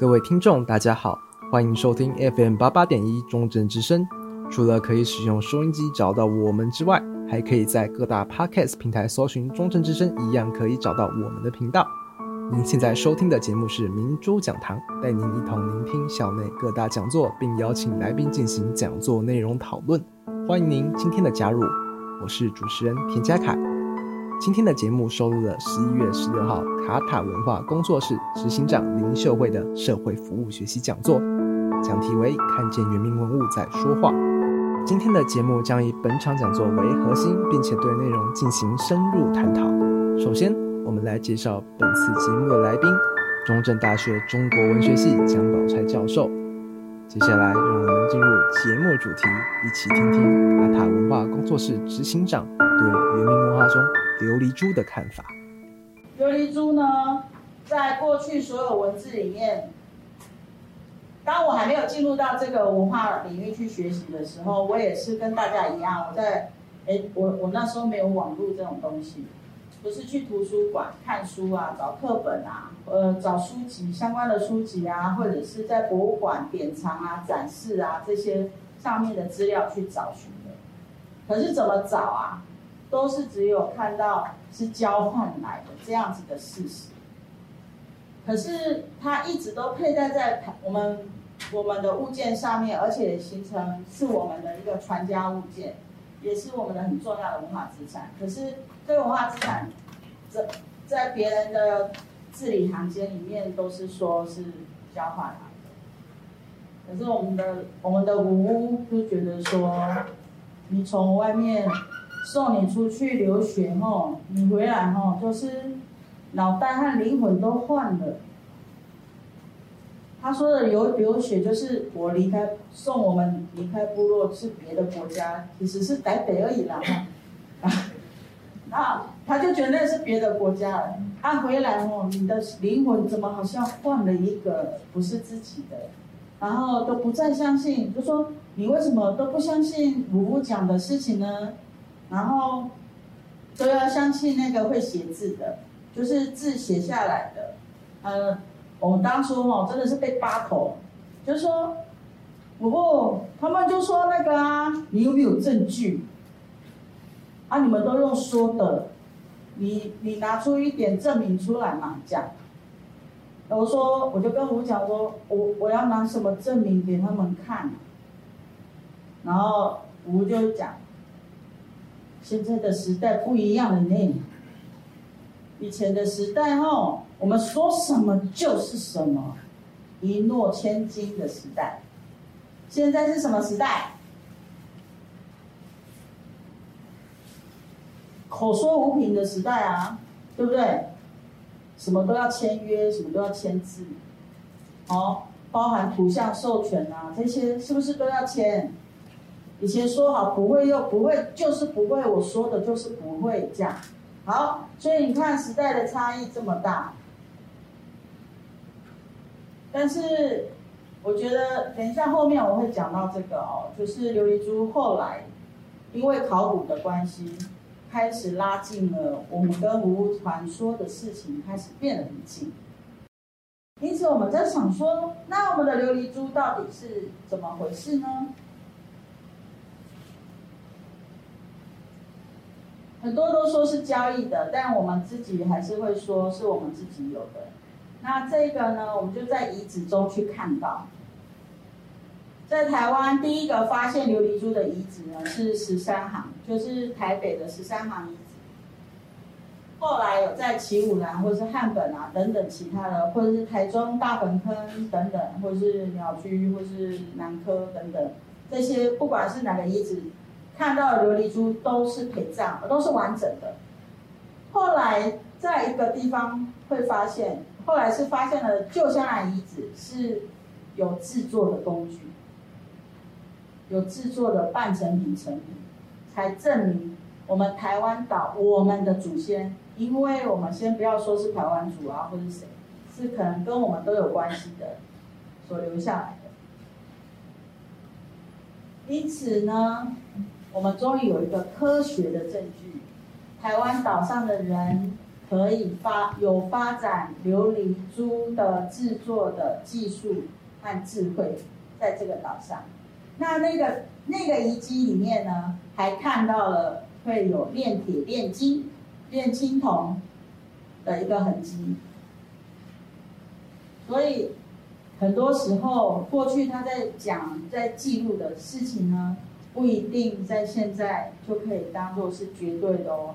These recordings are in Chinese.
各位听众，大家好，欢迎收听 FM 八八点一中正之声。除了可以使用收音机找到我们之外，还可以在各大 Podcast 平台搜寻“中正之声”，一样可以找到我们的频道。您现在收听的节目是明珠讲堂，带您一同聆听校内各大讲座，并邀请来宾进行讲座内容讨论。欢迎您今天的加入，我是主持人田佳凯。今天的节目收录了十一月十六号卡塔文化工作室执行长林秀慧的社会服务学习讲座，讲题为“看见原民文物在说话”。今天的节目将以本场讲座为核心，并且对内容进行深入探讨。首先，我们来介绍本次节目的来宾：中正大学中国文学系蒋宝钗教授。接下来，让我们进入节目主题，一起听听卡塔文化工作室执行长对原民文化中琉璃珠的看法。琉璃珠呢，在过去所有文字里面。当我还没有进入到这个文化领域去学习的时候，我也是跟大家一样，我在，哎，我我那时候没有网络这种东西，不是去图书馆看书啊，找课本啊，呃，找书籍相关的书籍啊，或者是在博物馆典藏啊、展示啊这些上面的资料去找寻的。可是怎么找啊？都是只有看到是交换来的这样子的事实。可是它一直都佩戴在我们我们的物件上面，而且形成是我们的一个传家物件，也是我们的很重要的文化资产。可是这个文化资产，在在别人的字里行间里面都是说是交换来的。可是我们的我们的古屋就觉得说，你从外面送你出去留学吼，你回来吼就是。脑袋和灵魂都换了。他说的留留学就是我离开，送我们离开部落是别的国家，其实是台北而已啦。啊，那他就觉得那是别的国家了。他、回来哦，你的灵魂怎么好像换了一个不是自己的？然后都不再相信，就说你为什么都不相信母母讲的事情呢？然后都要相信那个会写字的。就是字写下来的，呃，我们当初哦真的是被扒头，就是说，不过他们就说那个啊，你有没有证据？啊，你们都用说的，你你拿出一点证明出来嘛，讲。我说，我就跟吴讲说，我我要拿什么证明给他们看？然后吴就讲，现在的时代不一样了呢。以前的时代，哦，我们说什么就是什么，一诺千金的时代。现在是什么时代？口说无凭的时代啊，对不对？什么都要签约，什么都要签字，哦，包含图像授权啊，这些是不是都要签？以前说好不会又不会，就是不会，我说的就是不会这样。好，所以你看时代的差异这么大，但是我觉得等一下后面我会讲到这个哦，就是琉璃珠后来因为考古的关系，开始拉近了我们跟文物传说的事情开始变得很近，因此我们在想说，那我们的琉璃珠到底是怎么回事呢？很多都说是交易的，但我们自己还是会说是我们自己有的。那这个呢，我们就在遗址中去看到，在台湾第一个发现琉璃珠的遗址呢是十三行，就是台北的十三行遗址。后来有在齐五栏或是汉本啊等等其他的，或者是台中大本坑等等，或者是鸟居或是南科等等这些，不管是哪个遗址。看到的琉璃珠都是陪葬，都是完整的。后来在一个地方会发现，后来是发现了旧香兰遗址是有制作的工具，有制作的半成品成品，才证明我们台湾岛我们的祖先，因为我们先不要说是台湾族啊，或是谁，是可能跟我们都有关系的，所留下来的。因此呢。我们终于有一个科学的证据，台湾岛上的人可以发有发展琉璃珠的制作的技术和智慧，在这个岛上。那那个那个遗迹里面呢，还看到了会有炼铁、炼金、炼青铜的一个痕迹。所以很多时候，过去他在讲、在记录的事情呢，不一定在现在就可以当做是绝对的哦。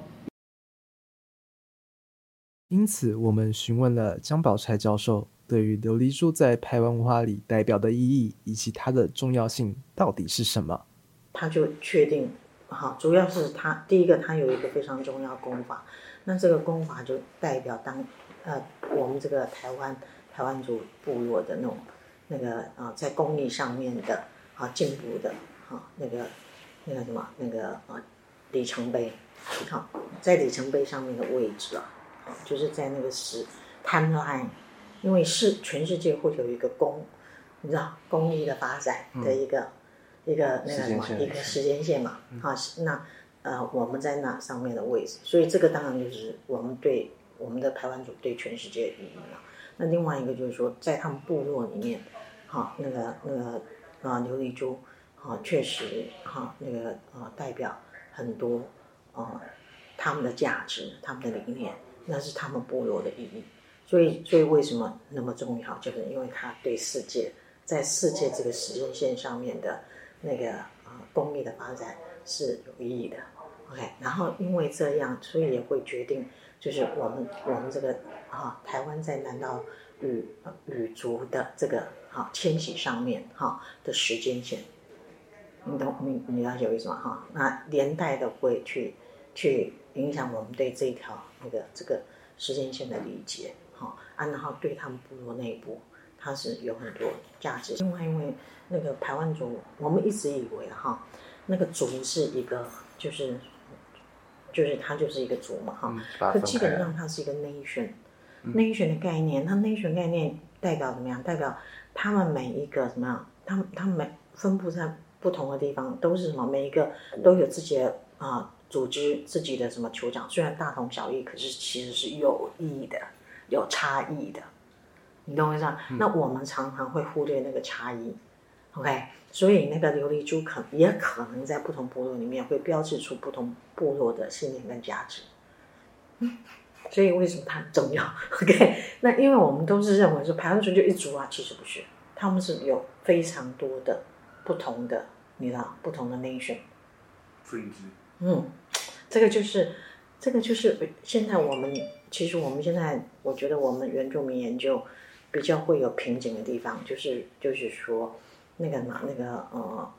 因此，我们询问了江宝钗教授，对于琉璃珠在台湾文化里代表的意义以及它的重要性到底是什么？他就确定，好，主要是他第一个，他有一个非常重要功法，那这个功法就代表当，呃，我们这个台湾台湾族部落的那种那个啊、呃，在工艺上面的啊进步的啊那个那个什么那个啊里程碑，好，在里程碑上面的位置啊。就是在那个时 timeline，因为是全世界会有一个公，你知道公益的发展的一个、嗯、一个那个什么一个时间线嘛？啊、嗯，那呃我们在那上面的位置，所以这个当然就是我们对我们的台湾组对全世界的意义了。那另外一个就是说，在他们部落里面，好那个那个啊琉璃珠，啊确实哈那个啊代表很多啊他们的价值，他们的理念。那是他们部落的意义，所以，所以为什么那么重要？就是因为它对世界，在世界这个时间线上面的那个啊、工艺的发展是有意义的。OK，然后因为这样，所以也会决定，就是我们我们这个啊台湾在南岛语语族的这个啊迁徙上面哈的时间线，你懂你你了解为什么哈？那连带的会去去。影响我们对这一条那个这个时间线的理解，哈啊，然后对他们部落内部，它是有很多价值。另外，因为那个排湾族，我们一直以为哈，那个族是一个，就是就是它就是一个族嘛哈，可基本上它是一个 nation，nation、嗯、nation 的概念，它 nation 概念代表怎么样？代表他们每一个什么样？他们他们每分布在不同的地方，都是什么？每一个都有自己的啊。组织自己的什么酋长，虽然大同小异，可是其实是有异的，有差异的，你懂我意思吗？嗯、那我们常常会忽略那个差异，OK？所以那个琉璃珠可也可能在不同部落里面会标志出不同部落的信念跟价值。嗯，所以为什么它很重要？OK？那因为我们都是认为说排湾族就一族啊，其实不是，他们是有非常多的不同的，你知道，不同的 nation。嗯，这个就是，这个就是现在我们其实我们现在我觉得我们原住民研究比较会有瓶颈的地方，就是就是说那个嘛那个呃，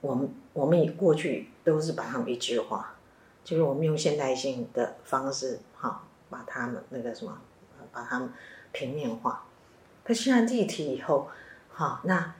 我们我们以过去都是把他们一致化，就是我们用现代性的方式哈把他们那个什么把他们平面化，可现在立体以后哈那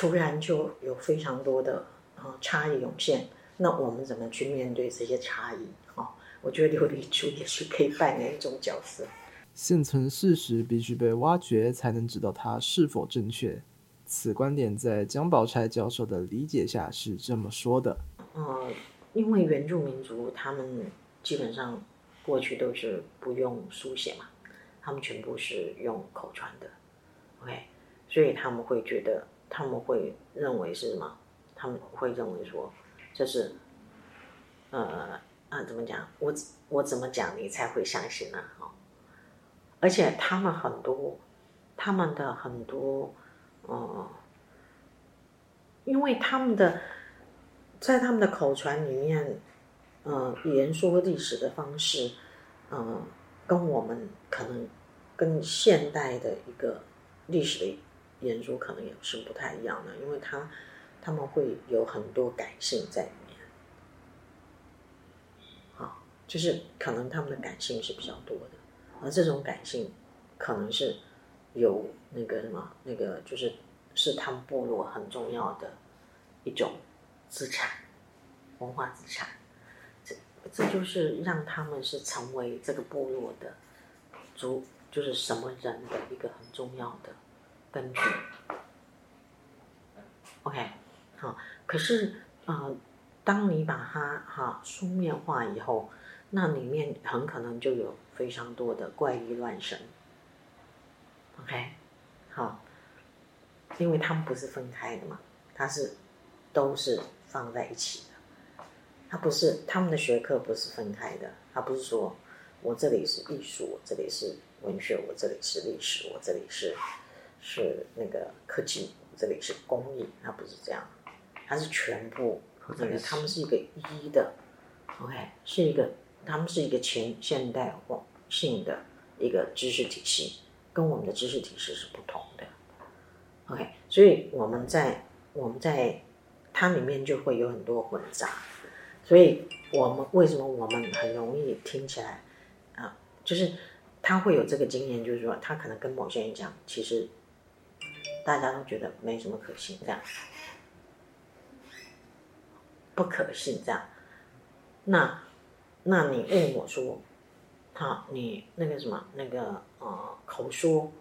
突然就有非常多的啊差异涌现。那我们怎么去面对这些差异？哈、哦，我觉得琉璃珠也是可以扮演一种角色。现存事实必须被挖掘，才能知道它是否正确。此观点在江宝钗教授的理解下是这么说的。呃，因为原住民族他们基本上过去都是不用书写嘛，他们全部是用口传的。OK，所以他们会觉得，他们会认为是什么？他们会认为说。就是，呃啊，怎么讲？我我怎么讲你才会相信呢？哦，而且他们很多，他们的很多，呃，因为他们的在他们的口传里面，呃，言说历史的方式，呃，跟我们可能跟现代的一个历史的言说可能也是不太一样的，因为他。他们会有很多感性在里面，好，就是可能他们的感性是比较多的，而这种感性可能是有那个什么，那个就是是他们部落很重要的一种资产，文化资产，这这就是让他们是成为这个部落的族，就是什么人的一个很重要的根据。OK。好，可是呃，当你把它哈书面化以后，那里面很可能就有非常多的怪力乱神。OK，好，因为他们不是分开的嘛，他是都是放在一起的，他不是他们的学科不是分开的，他不是说我这里是艺术，我这里是文学，我这里是历史，我这里是是那个科技，这里是工艺，它不是这样，它是全部那个他们是一个一的，OK，是一个他们是一个前现代性的一个知识体系。跟我们的知识体系是不同的，OK，所以我们在我们在它里面就会有很多混杂，所以我们为什么我们很容易听起来啊，就是他会有这个经验，就是说他可能跟某些人讲，其实大家都觉得没什么可信，这样不可信这样，那那你问我说？好，你那个什么，那个呃口说，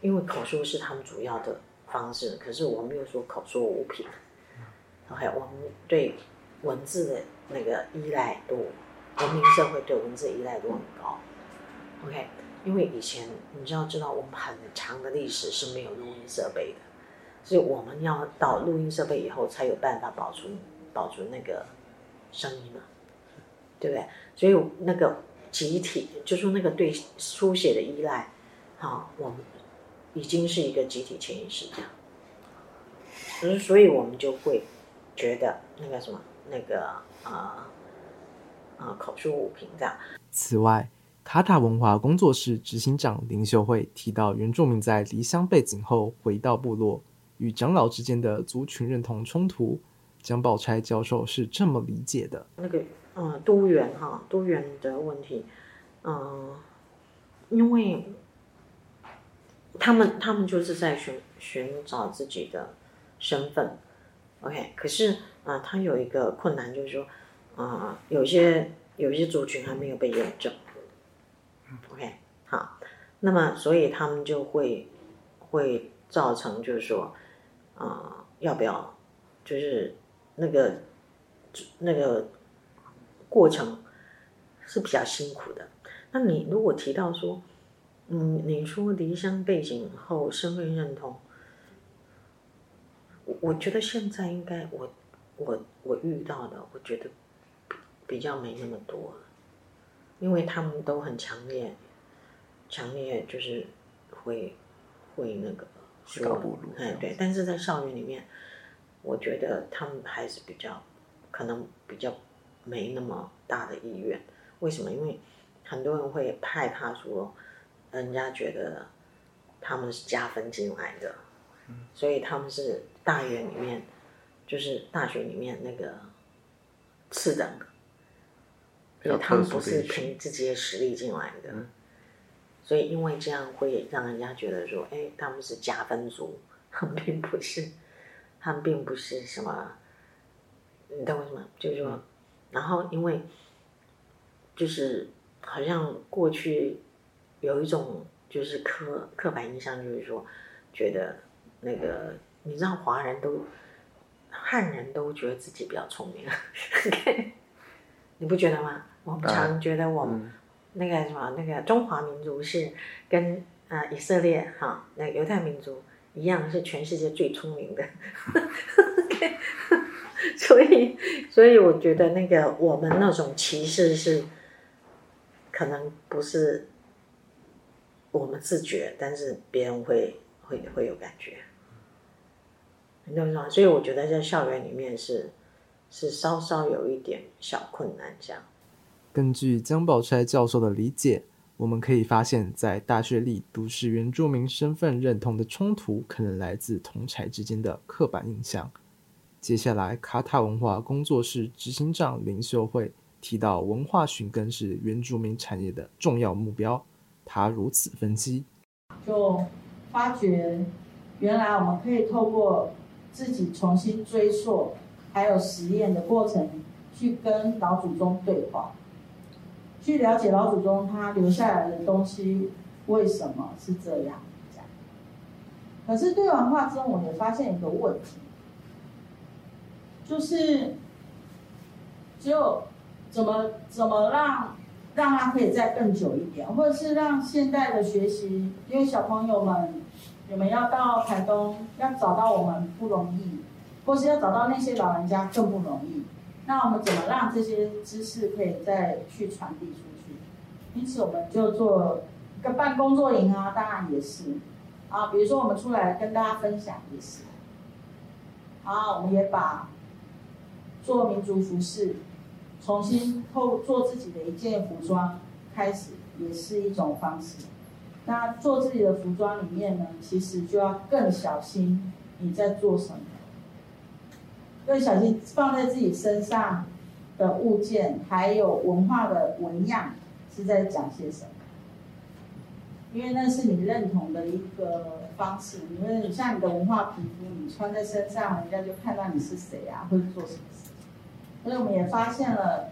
因为口说是他们主要的方式，可是我没有说口说无凭。OK，我们对文字的那个依赖度，文明社会对文字依赖度很高。OK，因为以前你知道知道，我们很长的历史是没有录音设备的，所以我们要到录音设备以后才有办法保存保存那个声音嘛，对不对？所以那个。集体就说那个对书写的依赖，好，我们已经是一个集体潜意识这样，所以我们就会觉得那个什么那个啊啊、口说无凭这样。此外，卡塔文化工作室执行长林秀慧提到，原住民在离乡背景后回到部落，与长老之间的族群认同冲突，江宝钗教授是这么理解的。那个。嗯，多元哈，多元的问题，嗯，因为他们他们就是在寻寻找自己的身份，OK，可是啊，他有一个困难，就是说，啊，有些有些族群还没有被验证，OK，好，那么所以他们就会会造成，就是说，啊，要不要，就是那个那个。过程是比较辛苦的。那你如果提到说，嗯，你说离乡背景后身份认同，我我觉得现在应该我我我遇到的，我觉得比较没那么多，因为他们都很强烈，强烈就是会会那个说，哎对，但是在校园里面，我觉得他们还是比较可能比较。没那么大的意愿，为什么？因为很多人会害怕说，人家觉得他们是加分进来的，所以他们是大学里面，就是大学里面那个次等，所以他们不是凭自己的实力进来的，所以因为这样会让人家觉得说，哎，他们是加分组，他们并不是，他们并不是什么，你懂我什么？就是说。然后，因为就是好像过去有一种就是刻刻板印象，就是说觉得那个你知道华人都汉人都觉得自己比较聪明 你不觉得吗？我们常觉得我们那个什么那个中华民族是跟啊以色列哈那个犹太民族一样是全世界最聪明的。所以，所以我觉得那个我们那种歧视是，可能不是我们自觉，但是别人会会会有感觉，你懂吗？所以我觉得在校园里面是是稍稍有一点小困难这样。根据江宝钗教授的理解，我们可以发现，在大学里，都市原住民身份认同的冲突，可能来自同侪之间的刻板印象。接下来，卡塔文化工作室执行长林秀慧提到，文化寻根是原住民产业的重要目标。他如此分析：就发觉，原来我们可以透过自己重新追溯，还有实验的过程，去跟老祖宗对话，去了解老祖宗他留下来的东西为什么是这样。这样。可是对完话之后，我也发现一个问题。就是，就怎么怎么让让他可以再更久一点，或者是让现代的学习，因为小朋友们你们要到台东要找到我们不容易，或是要找到那些老人家更不容易。那我们怎么让这些知识可以再去传递出去？因此，我们就做个办工作营啊，当然也是啊，比如说我们出来跟大家分享也是。啊，我们也把做民族服饰。重新后做自己的一件服装，开始也是一种方式。那做自己的服装里面呢，其实就要更小心你在做什么，要小心放在自己身上的物件，还有文化的纹样是在讲些什么。因为那是你认同的一个方式。因为你像你的文化皮肤，你穿在身上，人家就看到你是谁啊，或者做什么事。所以我们也发现了，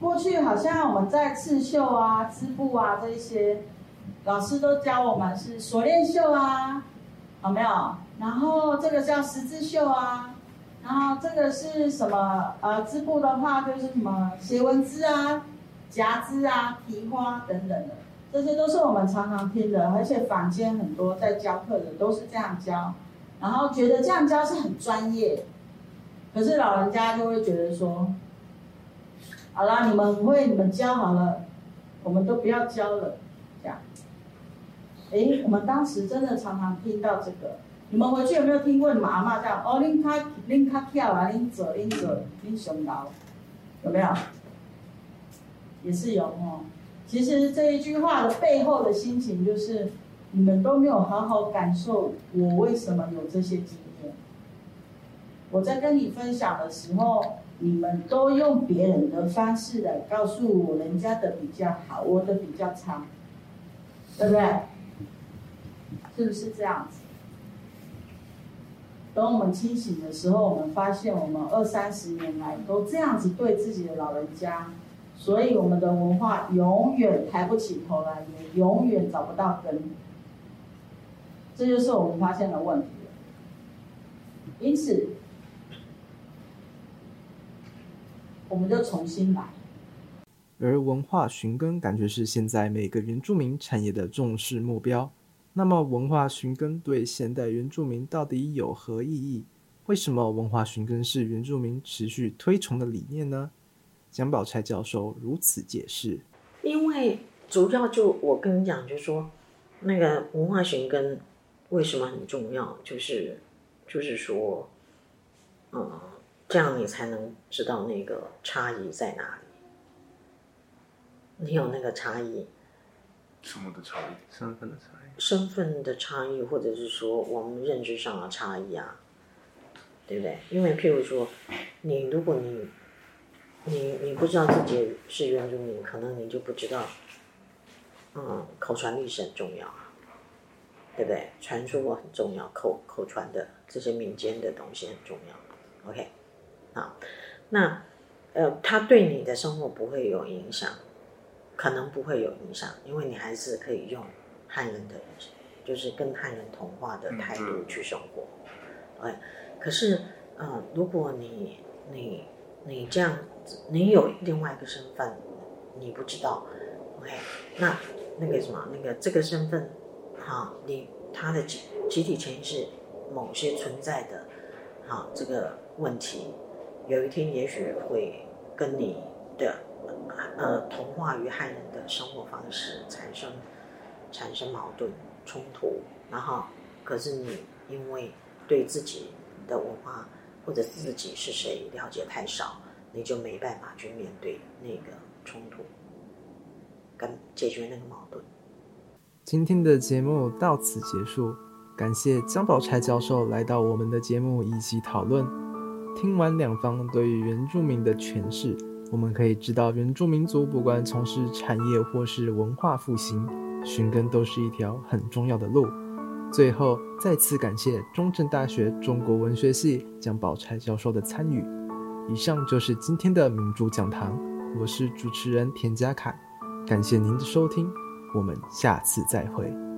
过去好像我们在刺绣啊、织布啊这些，老师都教我们是锁链绣啊，有没有？然后这个叫十字绣啊，然后这个是什么？呃，织布的话就是什么斜纹织啊、夹织啊、提花等等的，这些都是我们常常听的，而且坊间很多在教课的都是这样教，然后觉得这样教是很专业。可是老人家就会觉得说，好啦，你们会，你们教好了，我们都不要教了，这样。哎，我们当时真的常常听到这个，你们回去有没有听过你们阿嬷这样？哦，恁卡恁卡跳啊，恁做恁做恁上老，有没有？也是有哦。其实这一句话的背后的心情就是，你们都没有好好感受我为什么有这些经验。我在跟你分享的时候，你们都用别人的方式来告诉我，人家的比较好，我的比较差，对不对？是不是这样子？等我们清醒的时候，我们发现我们二三十年来都这样子对自己的老人家，所以我们的文化永远抬不起头来，也永远找不到根。这就是我们发现的问题。因此。我们就重新来。而文化寻根感觉是现在每个原住民产业的重视目标。那么，文化寻根对现代原住民到底有何意义？为什么文化寻根是原住民持续推崇的理念呢？蒋宝钗教授如此解释：因为主要就我跟你讲，就是说那个文化寻根为什么很重要？就是就是说，嗯。这样你才能知道那个差异在哪里。你有那个差异，什么的差异？身份的差异。身份的差异，或者是说我们认知上的差异啊，对不对？因为譬如说，你如果你，你你不知道自己是原住民，可能你就不知道，嗯，口传历史很重要啊，对不对？传说很重要，口口传的这些民间的东西很重要。OK。啊，那，呃，他对你的生活不会有影响，可能不会有影响，因为你还是可以用汉人的，就是跟汉人同化的态度去生活。哎，可是，呃，如果你你你这样子，你有另外一个身份，你不知道，OK，那那个什么，那个这个身份，哈，你他的集集体潜意识某些存在的，好这个问题。有一天，也许会跟你的呃同化于汉人的生活方式产生产生矛盾冲突，然后可是你因为对自己的文化或者自己是谁了解太少，你就没办法去面对那个冲突，跟解决那个矛盾。今天的节目到此结束，感谢江宝钗教授来到我们的节目一起讨论。听完两方对于原住民的诠释，我们可以知道，原住民族不管从事产业或是文化复兴，寻根都是一条很重要的路。最后，再次感谢中正大学中国文学系江宝钗教授的参与。以上就是今天的明珠讲堂，我是主持人田家凯，感谢您的收听，我们下次再会。